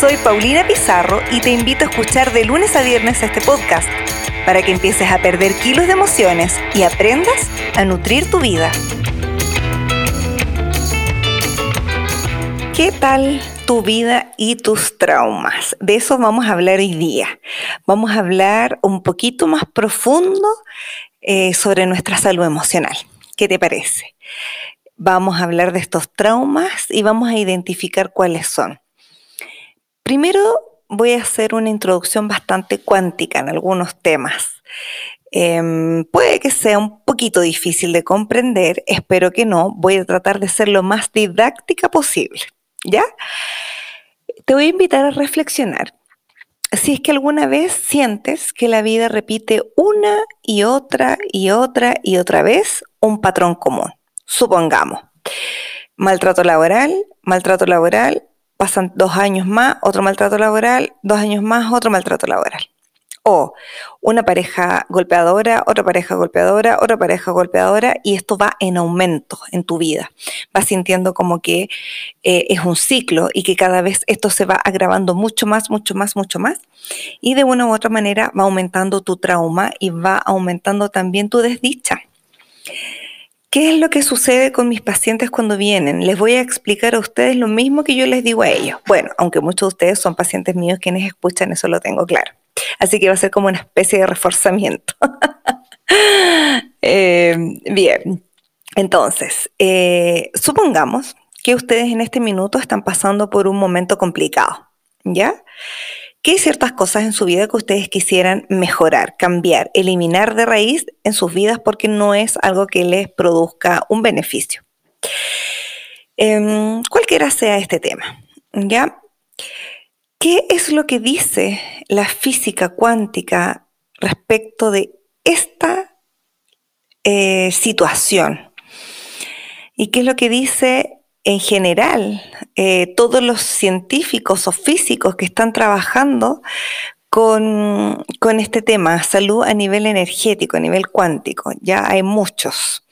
Soy Paulina Pizarro y te invito a escuchar de lunes a viernes este podcast para que empieces a perder kilos de emociones y aprendas a nutrir tu vida. ¿Qué tal tu vida y tus traumas? De eso vamos a hablar hoy día. Vamos a hablar un poquito más profundo eh, sobre nuestra salud emocional. ¿Qué te parece? Vamos a hablar de estos traumas y vamos a identificar cuáles son. Primero voy a hacer una introducción bastante cuántica en algunos temas. Em, puede que sea un poquito difícil de comprender, espero que no. Voy a tratar de ser lo más didáctica posible. ¿Ya? Te voy a invitar a reflexionar. Si es que alguna vez sientes que la vida repite una y otra y otra y otra vez un patrón común. Supongamos, maltrato laboral, maltrato laboral, pasan dos años más, otro maltrato laboral, dos años más, otro maltrato laboral. O una pareja golpeadora, otra pareja golpeadora, otra pareja golpeadora, y esto va en aumento en tu vida. Vas sintiendo como que eh, es un ciclo y que cada vez esto se va agravando mucho más, mucho más, mucho más. Y de una u otra manera va aumentando tu trauma y va aumentando también tu desdicha. ¿Qué es lo que sucede con mis pacientes cuando vienen? Les voy a explicar a ustedes lo mismo que yo les digo a ellos. Bueno, aunque muchos de ustedes son pacientes míos quienes escuchan, eso lo tengo claro. Así que va a ser como una especie de reforzamiento. Eh, bien, entonces, eh, supongamos que ustedes en este minuto están pasando por un momento complicado, ¿ya? ¿Qué ciertas cosas en su vida que ustedes quisieran mejorar, cambiar, eliminar de raíz en sus vidas porque no es algo que les produzca un beneficio. Eh, cualquiera sea este tema, ¿ya? ¿Qué es lo que dice la física cuántica respecto de esta eh, situación? ¿Y qué es lo que dice en general, eh, todos los científicos o físicos que están trabajando con, con, este tema, salud a nivel energético, a nivel cuántico. Ya hay muchos,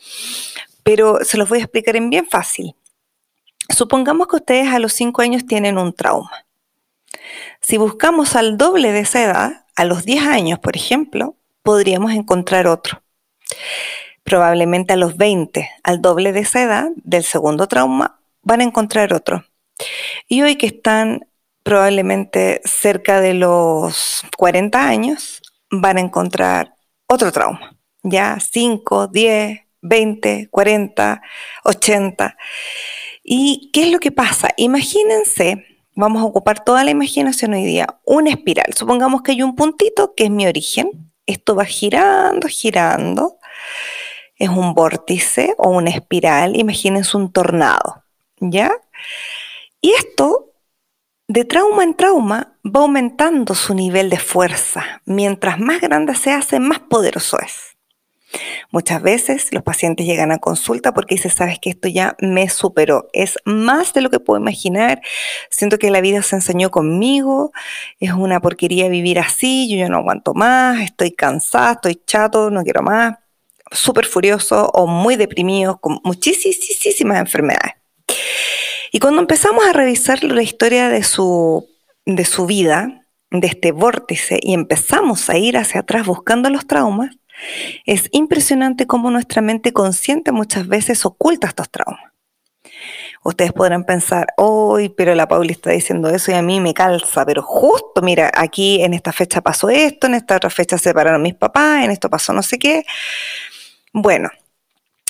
pero se los voy a explicar en bien fácil. Supongamos que ustedes a los 5 años tienen un trauma. Si buscamos al doble de esa edad, a los 10 años, por ejemplo, podríamos encontrar otro probablemente a los 20, al doble de esa edad del segundo trauma, van a encontrar otro. Y hoy que están probablemente cerca de los 40 años, van a encontrar otro trauma. Ya 5, 10, 20, 40, 80. ¿Y qué es lo que pasa? Imagínense, vamos a ocupar toda la imaginación hoy día, una espiral. Supongamos que hay un puntito que es mi origen. Esto va girando, girando es un vórtice o una espiral, imagínense un tornado, ¿ya? Y esto, de trauma en trauma, va aumentando su nivel de fuerza. Mientras más grande se hace, más poderoso es. Muchas veces los pacientes llegan a consulta porque dicen, sabes que esto ya me superó, es más de lo que puedo imaginar, siento que la vida se enseñó conmigo, es una porquería vivir así, yo ya no aguanto más, estoy cansada, estoy chato, no quiero más súper furiosos o muy deprimidos, con muchísimas enfermedades. Y cuando empezamos a revisar la historia de su, de su vida, de este vórtice, y empezamos a ir hacia atrás buscando los traumas, es impresionante cómo nuestra mente consciente muchas veces oculta estos traumas. Ustedes podrán pensar, hoy, pero la Pauli está diciendo eso y a mí me calza, pero justo, mira, aquí en esta fecha pasó esto, en esta otra fecha se separaron mis papás, en esto pasó no sé qué. Bueno,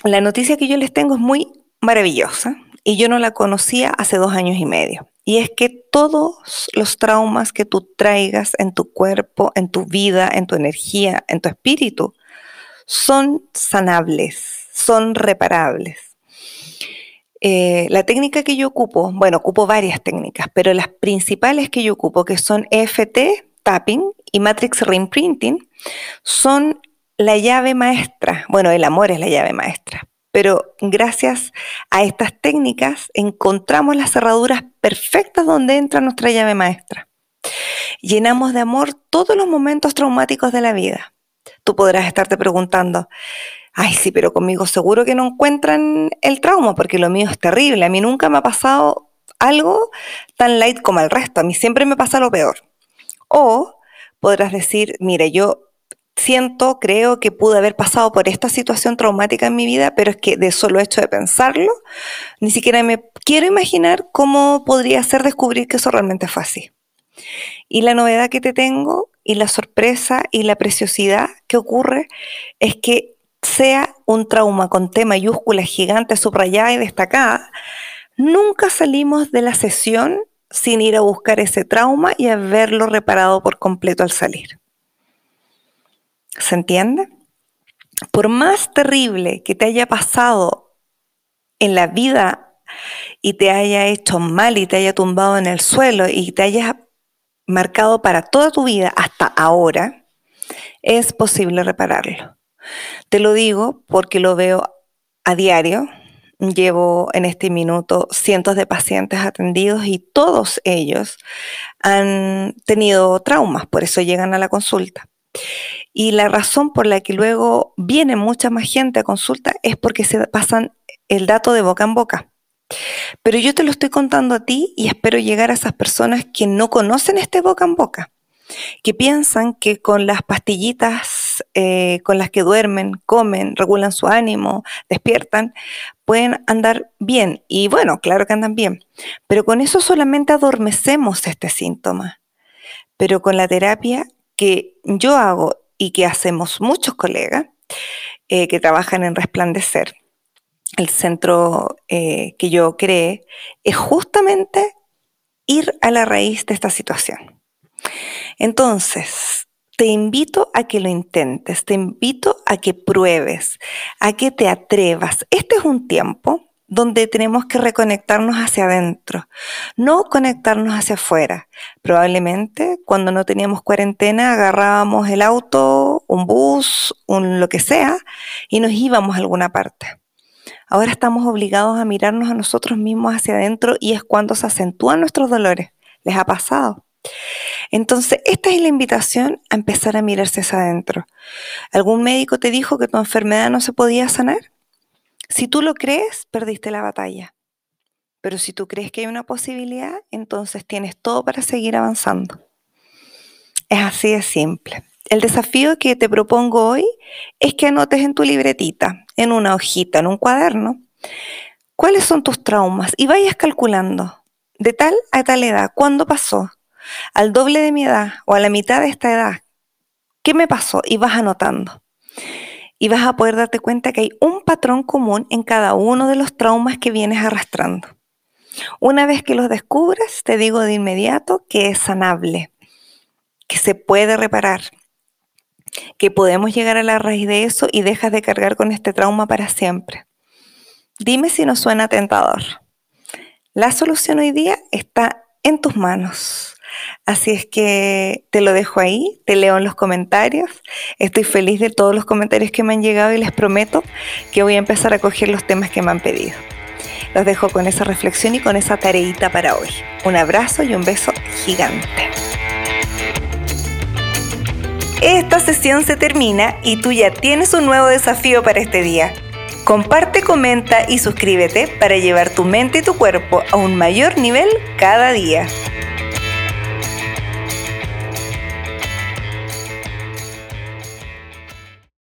la noticia que yo les tengo es muy maravillosa y yo no la conocía hace dos años y medio. Y es que todos los traumas que tú traigas en tu cuerpo, en tu vida, en tu energía, en tu espíritu, son sanables, son reparables. Eh, la técnica que yo ocupo, bueno, ocupo varias técnicas, pero las principales que yo ocupo, que son EFT, tapping y Matrix Reimprinting, son la llave maestra, bueno, el amor es la llave maestra, pero gracias a estas técnicas encontramos las cerraduras perfectas donde entra nuestra llave maestra. Llenamos de amor todos los momentos traumáticos de la vida. Tú podrás estarte preguntando, ay sí, pero conmigo seguro que no encuentran el trauma porque lo mío es terrible. A mí nunca me ha pasado algo tan light como el resto. A mí siempre me pasa lo peor. O podrás decir, mire, yo siento, creo que pude haber pasado por esta situación traumática en mi vida, pero es que de solo hecho de pensarlo, ni siquiera me quiero imaginar cómo podría ser descubrir que eso realmente fue así. Y la novedad que te tengo y la sorpresa y la preciosidad que ocurre es que sea un trauma con T mayúscula gigante, subrayada y destacada, nunca salimos de la sesión sin ir a buscar ese trauma y haberlo reparado por completo al salir. ¿Se entiende? Por más terrible que te haya pasado en la vida y te haya hecho mal y te haya tumbado en el suelo y te haya marcado para toda tu vida hasta ahora, es posible repararlo. Te lo digo porque lo veo a diario. Llevo en este minuto cientos de pacientes atendidos y todos ellos han tenido traumas, por eso llegan a la consulta. Y la razón por la que luego viene mucha más gente a consulta es porque se pasan el dato de boca en boca. Pero yo te lo estoy contando a ti y espero llegar a esas personas que no conocen este boca en boca, que piensan que con las pastillitas eh, con las que duermen, comen, regulan su ánimo, despiertan, pueden andar bien. Y bueno, claro que andan bien, pero con eso solamente adormecemos este síntoma. Pero con la terapia que yo hago y que hacemos muchos colegas eh, que trabajan en Resplandecer, el centro eh, que yo creé, es justamente ir a la raíz de esta situación. Entonces, te invito a que lo intentes, te invito a que pruebes, a que te atrevas. Este es un tiempo donde tenemos que reconectarnos hacia adentro, no conectarnos hacia afuera. Probablemente cuando no teníamos cuarentena agarrábamos el auto, un bus, un lo que sea, y nos íbamos a alguna parte. Ahora estamos obligados a mirarnos a nosotros mismos hacia adentro y es cuando se acentúan nuestros dolores. ¿Les ha pasado? Entonces, esta es la invitación a empezar a mirarse hacia adentro. ¿Algún médico te dijo que tu enfermedad no se podía sanar? Si tú lo crees, perdiste la batalla. Pero si tú crees que hay una posibilidad, entonces tienes todo para seguir avanzando. Es así de simple. El desafío que te propongo hoy es que anotes en tu libretita, en una hojita, en un cuaderno, cuáles son tus traumas y vayas calculando de tal a tal edad, cuándo pasó, al doble de mi edad o a la mitad de esta edad, ¿qué me pasó? Y vas anotando. Y vas a poder darte cuenta que hay un patrón común en cada uno de los traumas que vienes arrastrando. Una vez que los descubras, te digo de inmediato que es sanable, que se puede reparar, que podemos llegar a la raíz de eso y dejas de cargar con este trauma para siempre. Dime si no suena tentador. La solución hoy día está en tus manos. Así es que te lo dejo ahí, te leo en los comentarios. Estoy feliz de todos los comentarios que me han llegado y les prometo que voy a empezar a coger los temas que me han pedido. Los dejo con esa reflexión y con esa tareita para hoy. Un abrazo y un beso gigante. Esta sesión se termina y tú ya tienes un nuevo desafío para este día. Comparte, comenta y suscríbete para llevar tu mente y tu cuerpo a un mayor nivel cada día.